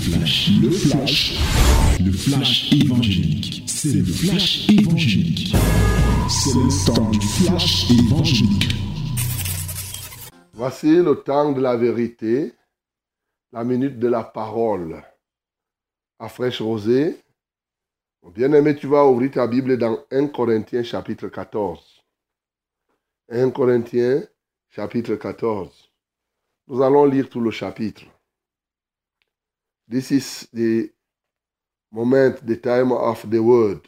flash, le flash, le flash évangélique. C'est le flash évangélique. C'est le temps du flash évangélique. Voici le temps de la vérité, la minute de la parole. À fraîche rosée, bien-aimé, tu vas ouvrir ta Bible dans 1 Corinthiens chapitre 14. 1 Corinthiens chapitre 14. Nous allons lire tout le chapitre. This is the moment, the time of the word.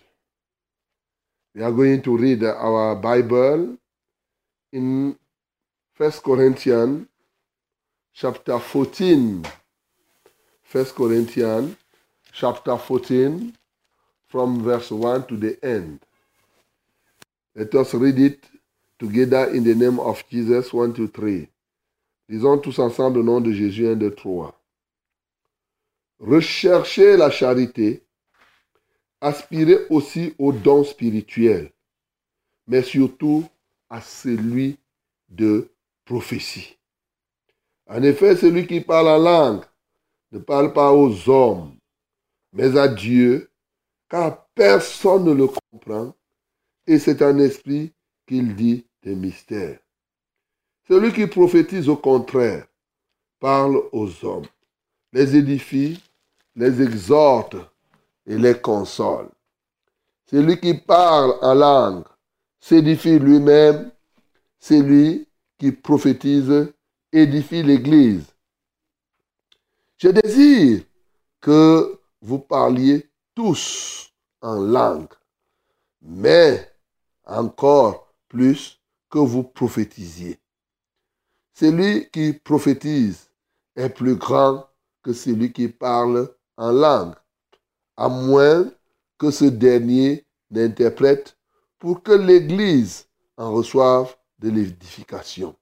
We are going to read our Bible in 1 Corinthians chapter 14. 1 Corinthians chapter 14 from verse 1 to the end. Let us read it together in the name of Jesus 1 2 3. Disons tous ensemble au nom de Jésus 1 2 3. Recherchez la charité, aspirez aussi aux dons spirituels, mais surtout à celui de prophétie. En effet, celui qui parle en langue ne parle pas aux hommes, mais à Dieu, car personne ne le comprend, et c'est un esprit qu'il dit des mystères. Celui qui prophétise au contraire parle aux hommes, les édifie les exhorte et les console. Celui qui parle en langue s'édifie lui-même, celui qui prophétise édifie l'Église. Je désire que vous parliez tous en langue, mais encore plus que vous prophétisiez. Celui qui prophétise est plus grand que celui qui parle langue, à moins que ce dernier n'interprète pour que l'Église en reçoive de l'édification.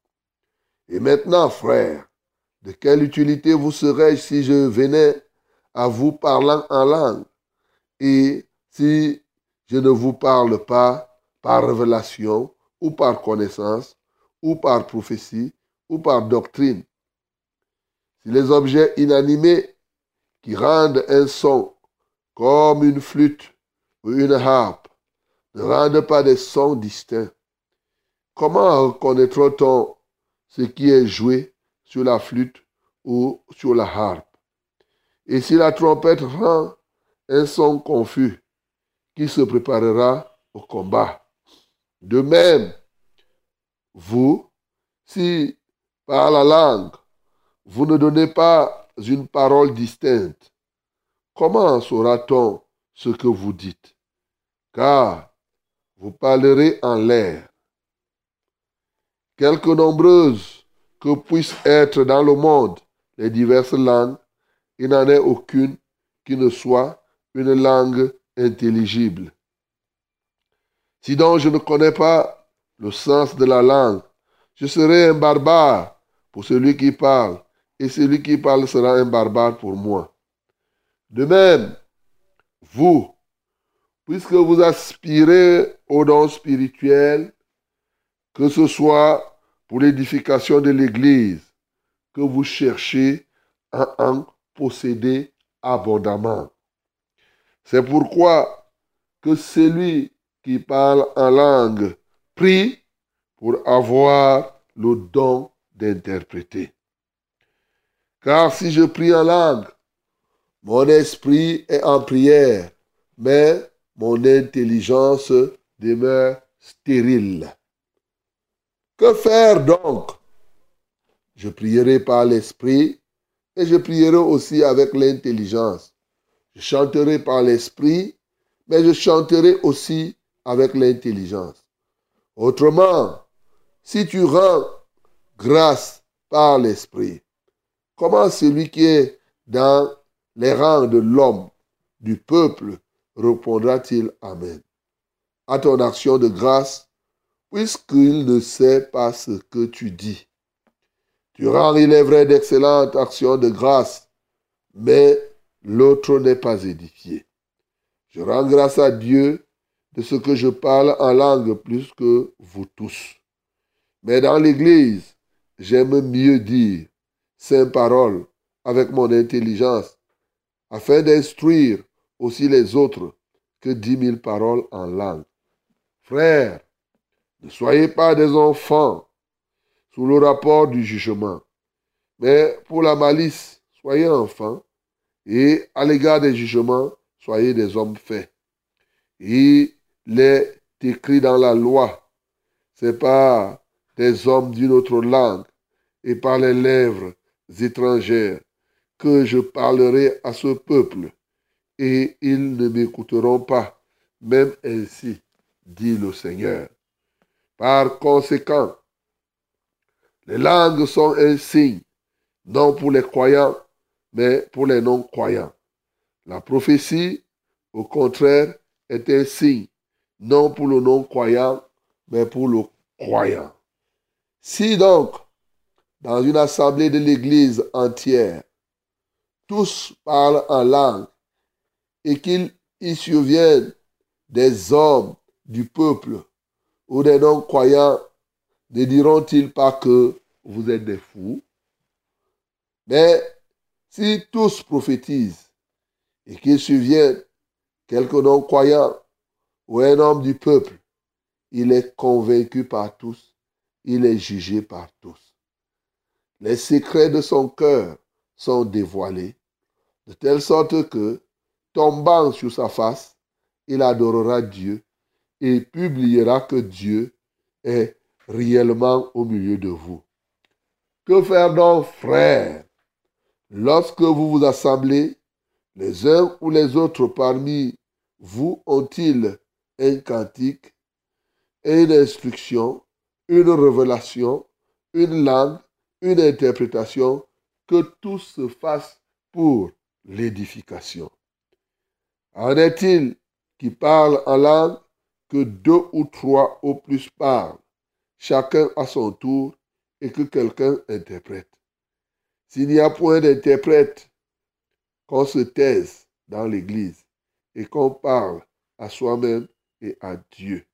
Et maintenant, frères, de quelle utilité vous serais-je si je venais à vous parlant en langue et si je ne vous parle pas par révélation ou par connaissance ou par prophétie ou par doctrine? Si les objets inanimés qui rendent un son comme une flûte ou une harpe ne rendent pas des sons distincts. Comment reconnaîtra-t-on ce qui est joué sur la flûte ou sur la harpe? Et si la trompette rend un son confus, qui se préparera au combat? De même, vous, si par la langue, vous ne donnez pas une parole distincte, comment saura-t-on ce que vous dites? Car vous parlerez en l'air. Quelque nombreuses que puissent être dans le monde les diverses langues, il n'en est aucune qui ne soit une langue intelligible. Si donc je ne connais pas le sens de la langue, je serai un barbare pour celui qui parle, et celui qui parle sera un barbare pour moi. De même, vous, puisque vous aspirez aux dons spirituels, que ce soit pour l'édification de l'Église, que vous cherchez à en posséder abondamment. C'est pourquoi que celui qui parle en langue prie pour avoir le don d'interpréter. Car si je prie en langue, mon esprit est en prière, mais mon intelligence demeure stérile. Que faire donc? Je prierai par l'esprit et je prierai aussi avec l'intelligence. Je chanterai par l'esprit, mais je chanterai aussi avec l'intelligence. Autrement, si tu rends grâce par l'esprit, Comment celui qui est dans les rangs de l'homme, du peuple, répondra-t-il Amen À ton action de grâce, puisqu'il ne sait pas ce que tu dis. Tu rends, il est vrai, d'excellentes actions de grâce, mais l'autre n'est pas édifié. Je rends grâce à Dieu de ce que je parle en langue plus que vous tous. Mais dans l'Église, j'aime mieux dire sainte parole avec mon intelligence afin d'instruire aussi les autres que dix mille paroles en langue. Frères, ne soyez pas des enfants sous le rapport du jugement, mais pour la malice, soyez enfants, et à l'égard des jugements, soyez des hommes faits. Il est écrit dans la loi, c'est pas des hommes d'une autre langue et par les lèvres étrangères que je parlerai à ce peuple, et ils ne m'écouteront pas, même ainsi, dit le Seigneur. Par conséquent, les langues sont un signe, non pour les croyants, mais pour les non-croyants. La prophétie, au contraire, est un signe, non pour le non-croyant, mais pour le croyant. Si donc, dans une assemblée de l'Église entière, tous parlent en langue et qu'il y survienne des hommes du peuple ou des non-croyants, ne diront-ils pas que vous êtes des fous? Mais si tous prophétisent et qu'il survienne quelques non-croyants ou un homme du peuple, il est convaincu par tous, il est jugé par tous. Les secrets de son cœur sont dévoilés, de telle sorte que, tombant sur sa face, il adorera Dieu et publiera que Dieu est réellement au milieu de vous. Que faire donc, frères Lorsque vous vous assemblez, les uns ou les autres parmi vous ont-ils un cantique, une instruction, une révélation, une langue, une interprétation, que tout se fasse pour l'édification. En est-il qui parle en langue que deux ou trois au plus parlent, chacun à son tour, et que quelqu'un interprète? S'il n'y a point d'interprète, qu'on se taise dans l'Église et qu'on parle à soi-même et à Dieu.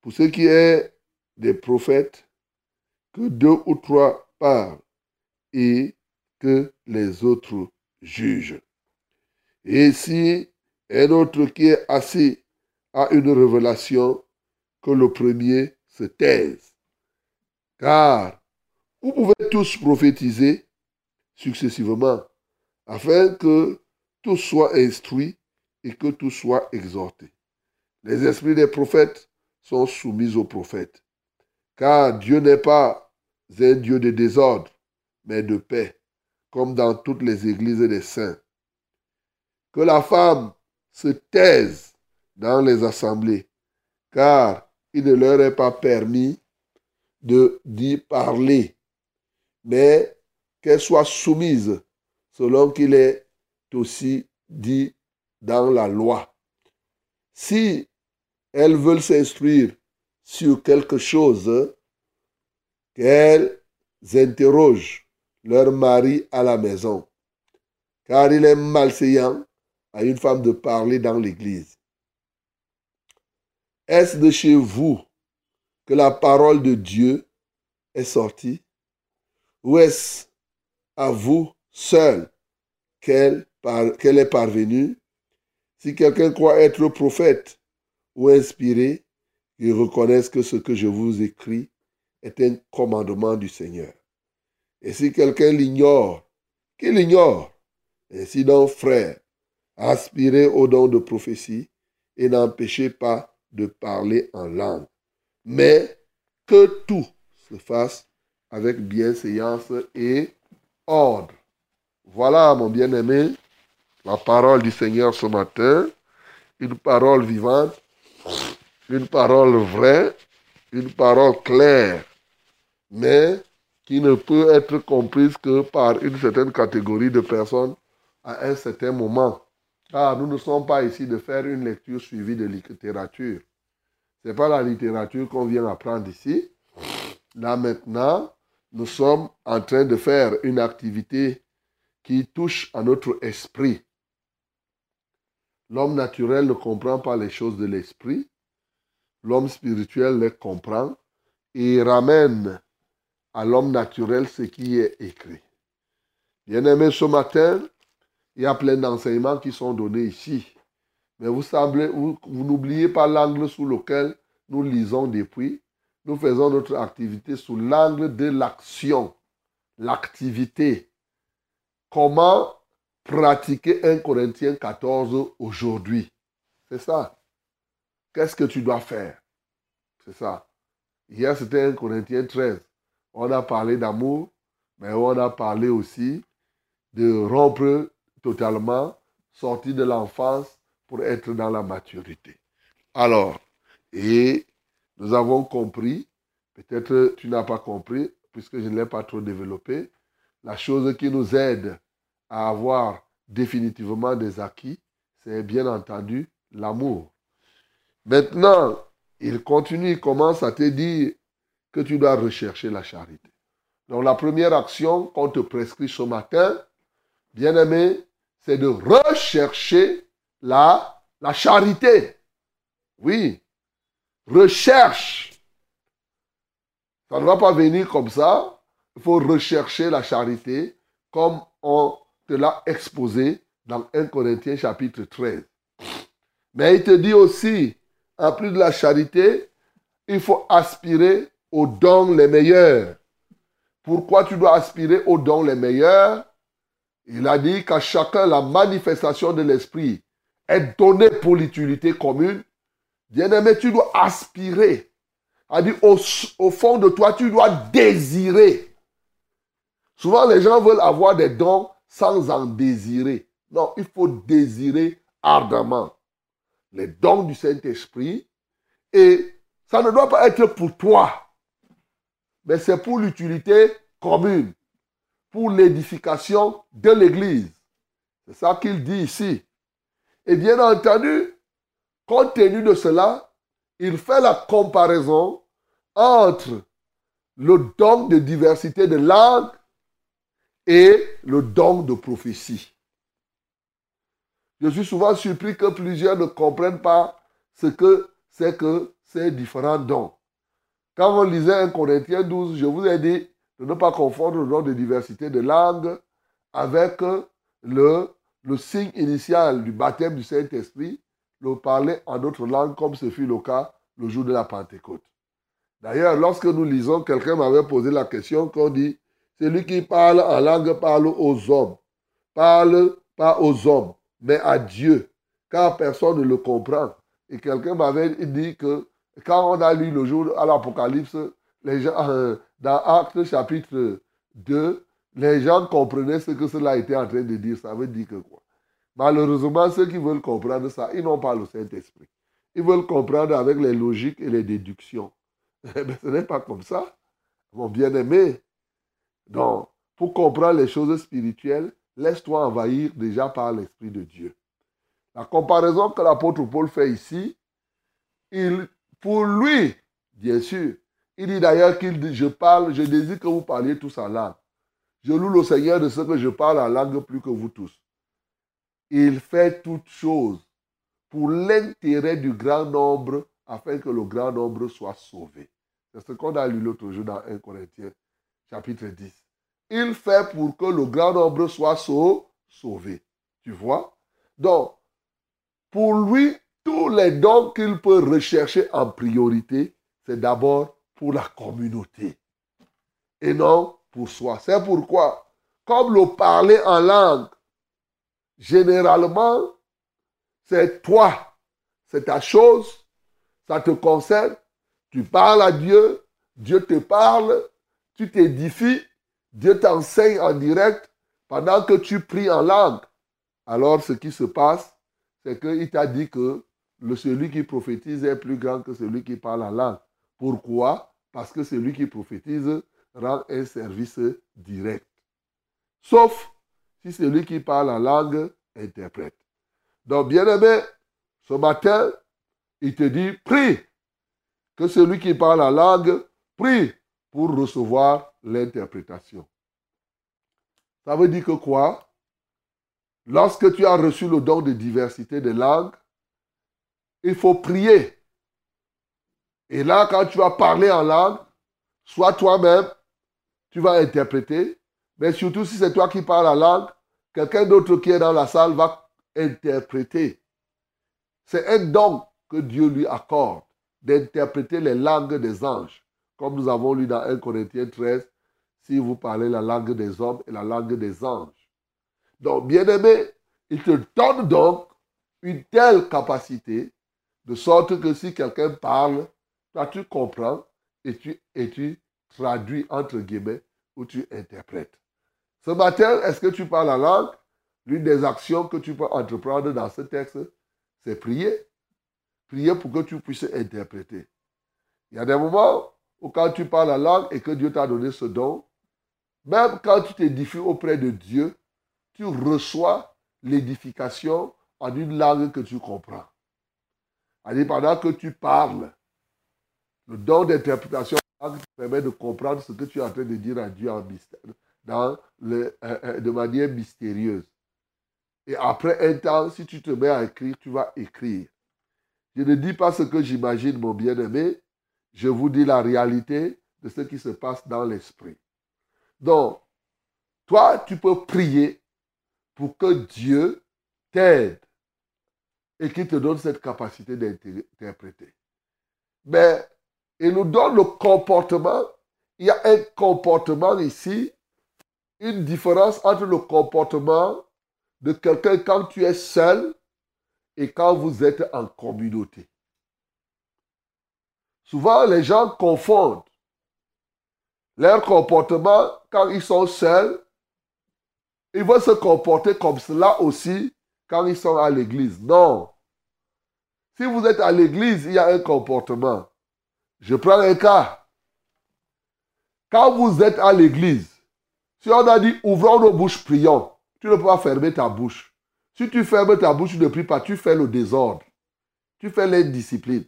Pour ce qui est des prophètes, que deux ou trois parlent et que les autres jugent. Et si un autre qui est assis a une révélation, que le premier se taise. Car vous pouvez tous prophétiser successivement, afin que tous soient instruits et que tous soient exhortés. Les esprits des prophètes sont soumis aux prophètes, car Dieu n'est pas un Dieu de désordre, mais de paix, comme dans toutes les églises des saints. Que la femme se taise dans les assemblées, car il ne leur est pas permis de d'y parler, mais qu'elle soit soumise selon qu'il est aussi dit dans la loi. Si elles veulent s'instruire sur quelque chose, qu'elles interrogent leur mari à la maison, car il est malséant à une femme de parler dans l'église. Est-ce de chez vous que la parole de Dieu est sortie? Ou est-ce à vous seul qu'elle est parvenue? Si quelqu'un croit être prophète ou inspiré, il reconnaisse que ce que je vous écris est un commandement du Seigneur. Et si quelqu'un l'ignore, qu'il l'ignore. Ainsi donc, frère, aspirez au don de prophétie et n'empêchez pas de parler en langue. Mais que tout se fasse avec bienséance et ordre. Voilà, mon bien-aimé, la parole du Seigneur ce matin, une parole vivante, une parole vraie, une parole claire, mais qui ne peut être comprise que par une certaine catégorie de personnes à un certain moment. Ah, nous ne sommes pas ici de faire une lecture suivie de littérature. Ce n'est pas la littérature qu'on vient apprendre ici. Là maintenant, nous sommes en train de faire une activité qui touche à notre esprit. L'homme naturel ne comprend pas les choses de l'esprit. L'homme spirituel les comprend et ramène à l'homme naturel ce qui est écrit. Bien-aimé, ce matin, Il y a plein d'enseignements qui sont donnés ici. Mais vous, semblez, vous, vous n'oubliez pas l'angle sous lequel nous lisons depuis. Nous faisons notre activité sous l'angle de l'action, l'activité. Comment pratiquer 1 Corinthiens 14 aujourd'hui? C'est ça. Qu'est-ce que tu dois faire? C'est ça. Hier, c'était 1 Corinthiens 13. On a parlé d'amour, mais on a parlé aussi de rompre totalement, sortir de l'enfance pour être dans la maturité. Alors, et nous avons compris, peut-être tu n'as pas compris, puisque je ne l'ai pas trop développé, la chose qui nous aide à avoir définitivement des acquis, c'est bien entendu l'amour. Maintenant, il continue, il commence à te dire que tu dois rechercher la charité. Donc la première action qu'on te prescrit ce matin, bien aimé, c'est de rechercher la, la charité. Oui, recherche. Ça ne va pas venir comme ça. Il faut rechercher la charité comme on te l'a exposé dans 1 Corinthiens chapitre 13. Mais il te dit aussi, en plus de la charité, il faut aspirer aux dons les meilleurs. Pourquoi tu dois aspirer aux dons les meilleurs? Il a dit qu'à chacun la manifestation de l'esprit est donnée pour l'utilité commune. Bien-aimé, tu dois aspirer. A dit au, au fond de toi, tu dois désirer. Souvent, les gens veulent avoir des dons sans en désirer. Non, il faut désirer ardemment les dons du Saint-Esprit et ça ne doit pas être pour toi, mais c'est pour l'utilité commune, pour l'édification de l'Église. C'est ça qu'il dit ici. Et bien entendu, compte tenu de cela, il fait la comparaison entre le don de diversité de langues et le don de prophétie. Je suis souvent surpris que plusieurs ne comprennent pas ce que c'est que ces différents dons. Quand on lisait 1 Corinthiens 12, je vous ai dit de ne pas confondre le don de diversité de langue avec le, signe initial du baptême du Saint-Esprit, le parler en d'autres langues comme ce fut le cas le jour de la Pentecôte. D'ailleurs, lorsque nous lisons, quelqu'un m'avait posé la question qu'on dit, celui qui parle en langue parle aux hommes, parle pas aux hommes, mais à Dieu, car personne ne le comprend. Et quelqu'un m'avait dit que quand on a lu le jour à l'Apocalypse, les gens, euh, dans Actes chapitre 2, les gens comprenaient ce que cela était en train de dire. Ça veut dire quoi? Malheureusement, ceux qui veulent comprendre ça, ils n'ont pas le Saint-Esprit. Ils veulent comprendre avec les logiques et les déductions. Mais ce n'est pas comme ça. Mon bien-aimé, donc, pour comprendre les choses spirituelles, laisse-toi envahir déjà par l'Esprit de Dieu. La comparaison que l'apôtre Paul fait ici, pour lui, bien sûr, il dit d'ailleurs qu'il dit, je parle, je désire que vous parliez tous en langue. Je loue le Seigneur de ce que je parle en langue plus que vous tous. Il fait toutes choses pour l'intérêt du grand nombre afin que le grand nombre soit sauvé. C'est ce qu'on a lu l'autre jour dans 1 Corinthiens chapitre 10 il fait pour que le grand nombre soit sauvé. Tu vois? Donc, pour lui, tous les dons qu'il peut rechercher en priorité, c'est d'abord pour la communauté et non pour soi. C'est pourquoi, comme le parler en langue, généralement, c'est toi, c'est ta chose, ça te concerne, tu parles à Dieu, Dieu te parle, tu t'édifies, Dieu t'enseigne en direct pendant que tu pries en langue. Alors ce qui se passe, c'est qu'il t'a dit que celui qui prophétise est plus grand que celui qui parle en langue. Pourquoi? Parce que celui qui prophétise rend un service direct. Sauf si celui qui parle en langue interprète. Donc, bien aimé, ce matin, il te dit, prie. Que celui qui parle en langue, prie pour recevoir l'interprétation. Ça veut dire que quoi? Lorsque tu as reçu le don de diversité de langues, il faut prier. Et là, quand tu vas parler en langue, soit toi-même, tu vas interpréter, mais surtout si c'est toi qui parles en langue, quelqu'un d'autre qui est dans la salle va interpréter. C'est un don que Dieu lui accorde d'interpréter les langues des anges. Comme nous avons lu dans 1 Corinthiens 13, si vous parlez la langue des hommes et la langue des anges. Donc, bien aimé, il te donne donc une telle capacité, de sorte que si quelqu'un parle, toi tu comprends et tu, et tu traduis entre guillemets ou tu interprètes. Ce matin, est-ce que tu parles la langue? L'une des actions que tu peux entreprendre dans ce texte, c'est prier. Prier pour que tu puisses interpréter. Il y a des moments où quand tu parles la langue et que Dieu t'a donné ce don, même quand tu t'édifies auprès de Dieu, tu reçois l'édification en une langue que tu comprends. Pendant que tu parles, le don d'interprétation te permet de comprendre ce que tu es en train de dire à Dieu en mystère, euh, euh, de manière mystérieuse. Et après un temps, si tu te mets à écrire, tu vas écrire. Je ne dis pas ce que j'imagine, mon bien-aimé. Je vous dis la réalité de ce qui se passe dans l'esprit. Donc, toi, tu peux prier pour que Dieu t'aide et qu'il te donne cette capacité d'interpréter. Mais il nous donne le comportement. Il y a un comportement ici, une différence entre le comportement de quelqu'un quand tu es seul et quand vous êtes en communauté. Souvent, les gens confondent leur comportement quand ils sont seuls. Ils vont se comporter comme cela aussi quand ils sont à l'église. Non. Si vous êtes à l'église, il y a un comportement. Je prends un cas. Quand vous êtes à l'église, si on a dit ouvrons nos bouches, prions, tu ne peux pas fermer ta bouche. Si tu fermes ta bouche, tu ne pries pas, tu fais le désordre. Tu fais l'indiscipline.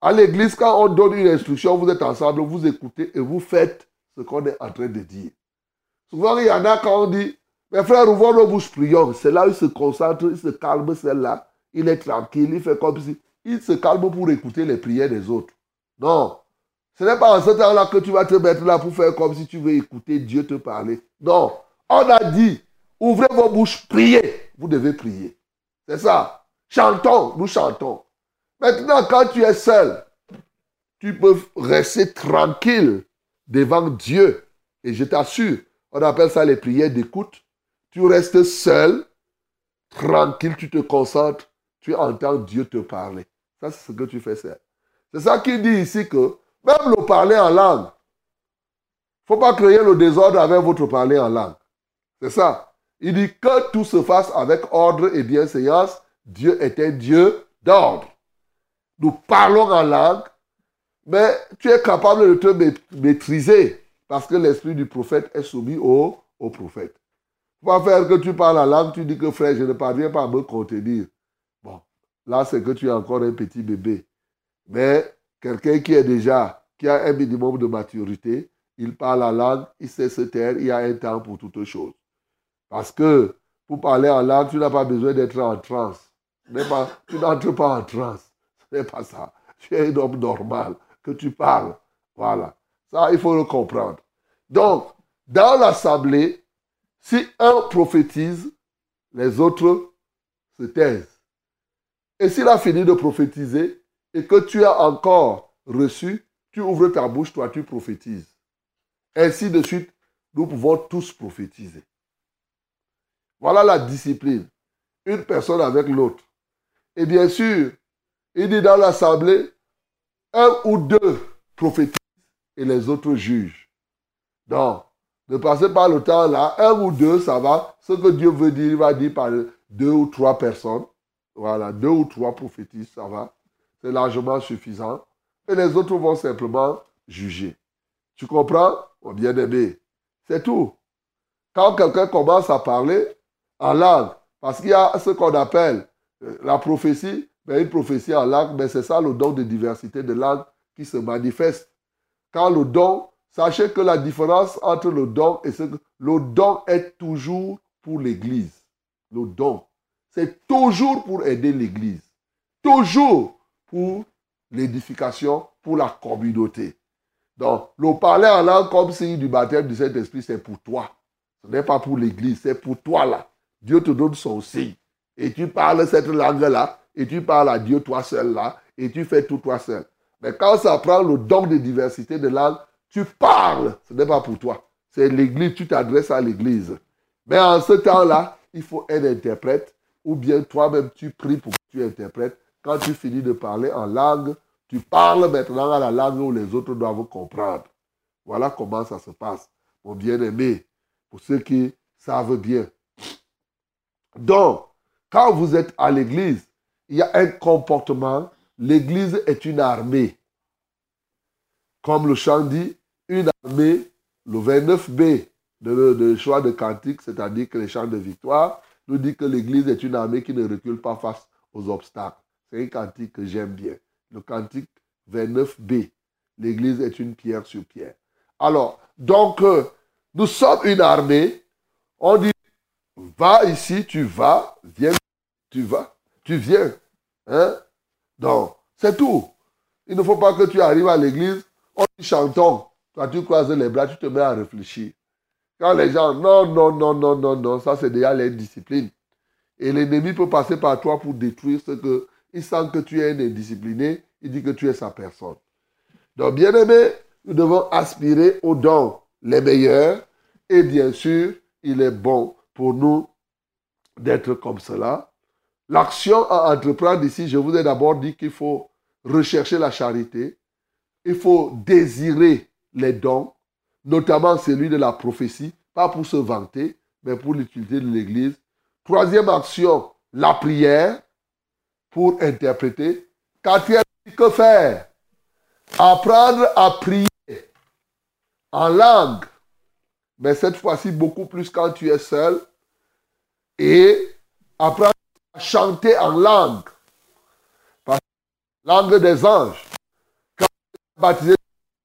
À l'église, quand on donne une instruction, vous êtes ensemble, vous écoutez et vous faites ce qu'on est en train de dire. Souvent, il y en a quand on dit, mes frères, ouvrons nos bouches, prions. C'est là où il se concentre, il se calme, celle-là. Il est tranquille, il fait comme si. Il se calme pour écouter les prières des autres. Non. Ce n'est pas en ce temps-là que tu vas te mettre là pour faire comme si tu veux écouter Dieu te parler. Non. On a dit, ouvrez vos bouches, priez vous devez prier. C'est ça. Chantons, nous chantons. Maintenant, quand tu es seul, tu peux rester tranquille devant Dieu. Et je t'assure, on appelle ça les prières d'écoute. Tu restes seul, tranquille, tu te concentres, tu entends Dieu te parler. Ça, c'est ce que tu fais seul. C'est ça qu'il dit ici que même le parler en langue, il ne faut pas créer le désordre avec votre parler en langue. C'est ça. Il dit que tout se fasse avec ordre et bienséance. Dieu est un Dieu d'ordre. Nous parlons en langue, mais tu es capable de te maîtriser parce que l'esprit du prophète est soumis au, prophète. Pas faire que tu parles en langue, tu dis que frère, je ne parviens pas à me contenir. Bon, là, c'est que tu es encore un petit bébé. Mais quelqu'un qui est déjà, qui a un minimum de maturité, il parle en langue, il sait se taire, il y a un temps pour toutes choses. Parce que pour parler en langue, tu n'as pas besoin d'être en transe. tu n'entres pas en transe. N'est pas ça. Tu es un homme normal, que tu parles. Voilà. Ça, il faut le comprendre. Donc, dans l'assemblée, si un prophétise, les autres se taisent. Et s'il a fini de prophétiser et que tu as encore reçu, tu ouvres ta bouche, toi tu prophétises. Ainsi de suite, nous pouvons tous prophétiser. Voilà la discipline. Une personne avec l'autre. Et bien sûr, il dit dans l'assemblée, un ou deux prophétisent et les autres jugent. Donc, ne passez pas le temps là, un ou deux, ça va. Ce que Dieu veut dire, il va dire par deux ou trois personnes. Voilà, deux ou trois prophétisent, ça va. C'est largement suffisant. Et les autres vont simplement juger. Tu comprends? Mon bien-aimé? C'est tout. Quand quelqu'un commence à parler, en langue. Parce qu'il y a ce qu'on appelle euh, la prophétie, une prophétie en langue, mais c'est ça le don de diversité de langue qui se manifeste. Quand le don, sachez que la différence entre le don et ce que le don est toujours pour l'Église. Le don, c'est toujours pour aider l'Église. Toujours pour l'édification, pour la communauté. Donc, le parler en langue comme si du baptême du Saint-Esprit, c'est pour toi. Ce n'est pas pour l'église, c'est pour toi là. Dieu te donne son signe. Et tu parles cette langue-là, et tu parles à Dieu toi seul là, et tu fais tout toi seul. Mais quand ça prend le don de diversité de langue, tu parles. Ce n'est pas pour toi. C'est l'église, tu t'adresses à l'église. Mais en ce temps-là, il faut un interprète, ou bien toi-même tu pries pour que tu interprètes. Quand tu finis de parler en langue, tu parles maintenant à la langue où les autres doivent comprendre. Voilà comment ça se passe, mon bien-aimé, pour ceux qui savent bien. Donc, quand vous êtes à l'église, il y a un comportement. L'église est une armée. Comme le chant dit, une armée, le 29b de, choix de cantique, c'est-à-dire que les chants de victoire, nous dit que l'église est une armée qui ne recule pas face aux obstacles. C'est un cantique que j'aime bien. Le cantique 29b. L'église est une pierre sur pierre. Alors, donc, euh, nous sommes une armée. On dit, va ici, tu vas, viens, tu vas, tu viens. Hein? Donc, c'est tout. Il ne faut pas que tu arrives à l'église, on dit chantons. Toi, tu croises les bras, tu te mets à réfléchir. Quand les gens, non, non, non, non, non, non, ça c'est déjà l'indiscipline. Et l'ennemi peut passer par toi pour détruire ce que. Il sent que tu es un indiscipliné, il dit que tu es sa personne. Donc, bien aimé, nous devons aspirer aux dons les meilleurs. Et bien sûr, il est bon pour nous d'être comme cela. L'action à entreprendre ici, je vous ai d'abord dit qu'il faut rechercher la charité. Il faut désirer les dons, notamment celui de la prophétie, pas pour se vanter, mais pour l'utilité de l'Église. Troisième action, la prière pour interpréter. Quatrième, que faire? Apprendre à prier en langue, mais cette fois-ci beaucoup plus quand tu es seul, et apprendre chanter en langue, langue des anges. Quand tu es baptisé,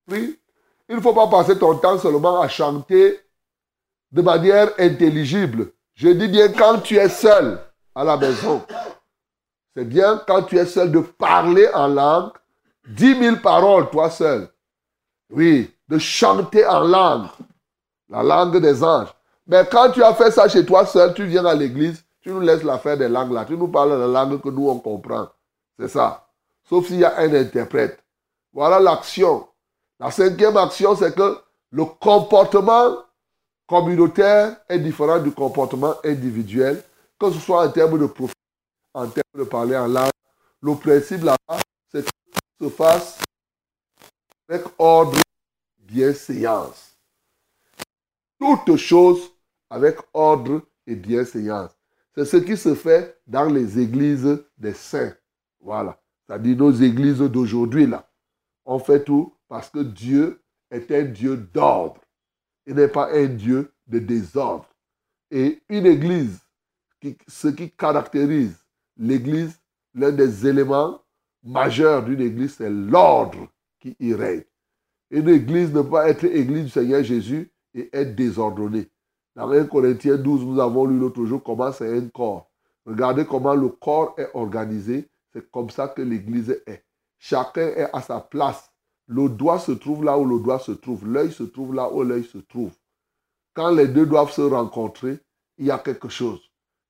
il ne faut pas passer ton temps seulement à chanter de manière intelligible. Je dis bien quand tu es seul à la maison. C'est bien quand tu es seul de parler en langue, dix mille paroles, toi seul. Oui, de chanter en langue, la langue des anges. Mais quand tu as fait ça chez toi seul, tu viens à l'église, tu nous laisses l'affaire des langues là, tu nous parles de la langue que nous on comprend. C'est ça. Sauf s'il y a un interprète. Voilà l'action. La cinquième action, c'est que le comportement communautaire est différent du comportement individuel, que ce soit en termes de profit, en termes de parler en langue. Le principe là-bas, c'est que ça se fasse avec ordre bienséance. Toutes choses avec ordre et bienséance. C'est ce qui se fait dans les églises des saints. Voilà. C'est-à-dire nos églises d'aujourd'hui, là. On fait tout parce que Dieu est un Dieu d'ordre. Il n'est pas un Dieu de désordre. Et une église, ce qui caractérise l'église, l'un des éléments majeurs d'une église, c'est l'ordre qui y règne. Une église ne peut pas être église du Seigneur Jésus et être désordonnée. Dans 1 Corinthiens 12, nous avons lu l'autre jour comment c'est un corps. Regardez comment le corps est organisé. C'est comme ça que l'église est. Chacun est à sa place. Le doigt se trouve là où le doigt se trouve. L'œil se trouve là où l'œil se trouve. Quand les deux doivent se rencontrer, il y a quelque chose.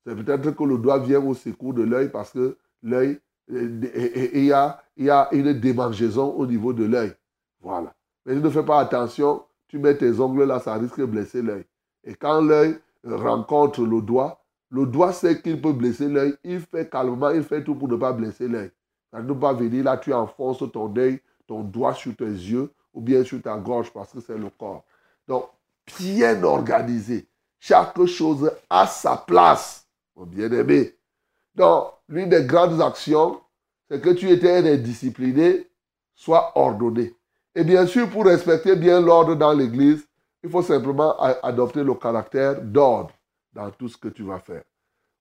C'est peut-être que le doigt vient au secours de l'œil parce que l'œil, il y a, il y a une démangeaison au niveau de l'œil. Voilà. Mais tu ne fais pas attention, tu mets tes ongles là, ça risque de blesser l'œil. Et quand l'œil rencontre le doigt, le doigt sait qu'il peut blesser l'œil, il fait calmement, il fait tout pour ne pas blesser l'œil. Ça ne peut pas venir là, tu enfonces ton œil, ton doigt sur tes yeux ou bien sur ta gorge parce que c'est le corps. Donc, bien organisé. Chaque chose a sa place, mon bien-aimé. Donc, l'une des grandes actions, c'est que tu étais indiscipliné, sois ordonné. Et bien sûr, pour respecter bien l'ordre dans l'Église, il faut simplement adopter le caractère d'ordre dans tout ce que tu vas faire.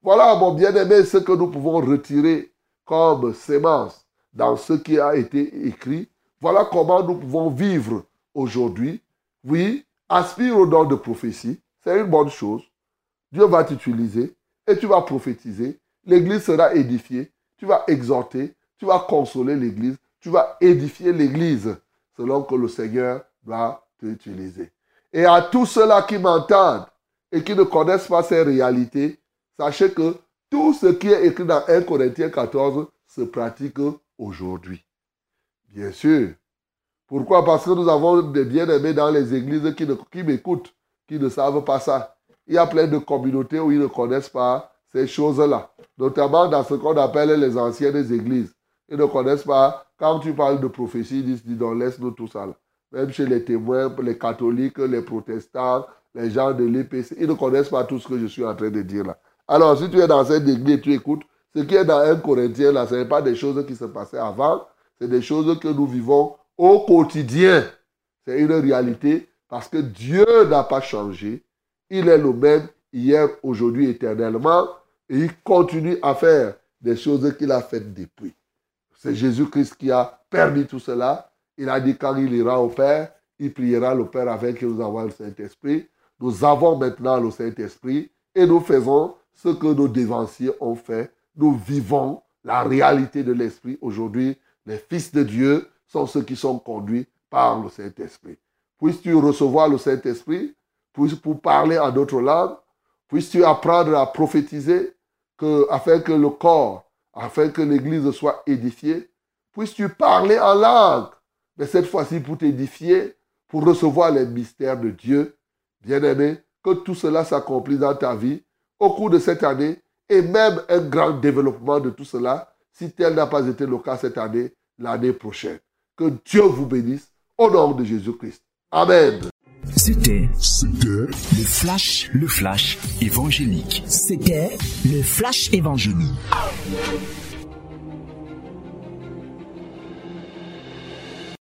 Voilà, mon bien-aimé, ce que nous pouvons retirer comme sémence dans ce qui a été écrit. Voilà comment nous pouvons vivre aujourd'hui. Oui, aspire au don de prophétie, c'est une bonne chose. Dieu va t'utiliser et tu vas prophétiser. L'Église sera édifiée. Tu vas exhorter, tu vas consoler l'Église, tu vas édifier l'Église selon que le Seigneur va t'utiliser. Et à tous ceux-là qui m'entendent et qui ne connaissent pas ces réalités, sachez que tout ce qui est écrit dans 1 Corinthiens 14 se pratique aujourd'hui. Bien sûr. Pourquoi? Parce que nous avons des bien-aimés dans les églises qui, m'écoutent, qui ne savent pas ça. Il y a plein de communautés où ils ne connaissent pas ces choses-là, notamment dans ce qu'on appelle les anciennes églises. Ils ne connaissent pas, quand tu parles de prophétie, ils disent, dis donc, laisse-nous tout ça là. Même chez les témoins, les catholiques, les protestants, les gens de l'EPC, ils ne connaissent pas tout ce que je suis en train de dire là. Alors, si tu es dans cette église tu écoutes, ce qui est dans un Corinthien là, ce n'est pas des choses qui se passaient avant, c'est des choses que nous vivons au quotidien. C'est une réalité parce que Dieu n'a pas changé. Il est le même hier, aujourd'hui, éternellement. Et il continue à faire des choses qu'il a faites depuis. C'est Jésus-Christ qui a permis tout cela. Il a dit quand il ira au Père, il priera le Père avec que nous avons le Saint-Esprit. Nous avons maintenant le Saint-Esprit et nous faisons ce que nos dévanciers ont fait. Nous vivons la réalité de l'Esprit. Aujourd'hui, les fils de Dieu sont ceux qui sont conduits par le Saint-Esprit. Puisses-tu recevoir le Saint-Esprit? Pour parler en d'autres langues Puisses-tu apprendre à prophétiser afin que le corps, afin que l'Église soit édifiée? Puisses-tu parler en langue? Mais cette fois-ci pour t'édifier, pour recevoir les mystères de Dieu. Bien-aimé, que tout cela s'accomplisse dans ta vie au cours de cette année et même un grand développement de tout cela, si tel n'a pas été le cas cette année, l'année prochaine. Que Dieu vous bénisse au nom de Jésus-Christ. Amen. C'était le flash, le flash évangélique. C'était le flash évangélique.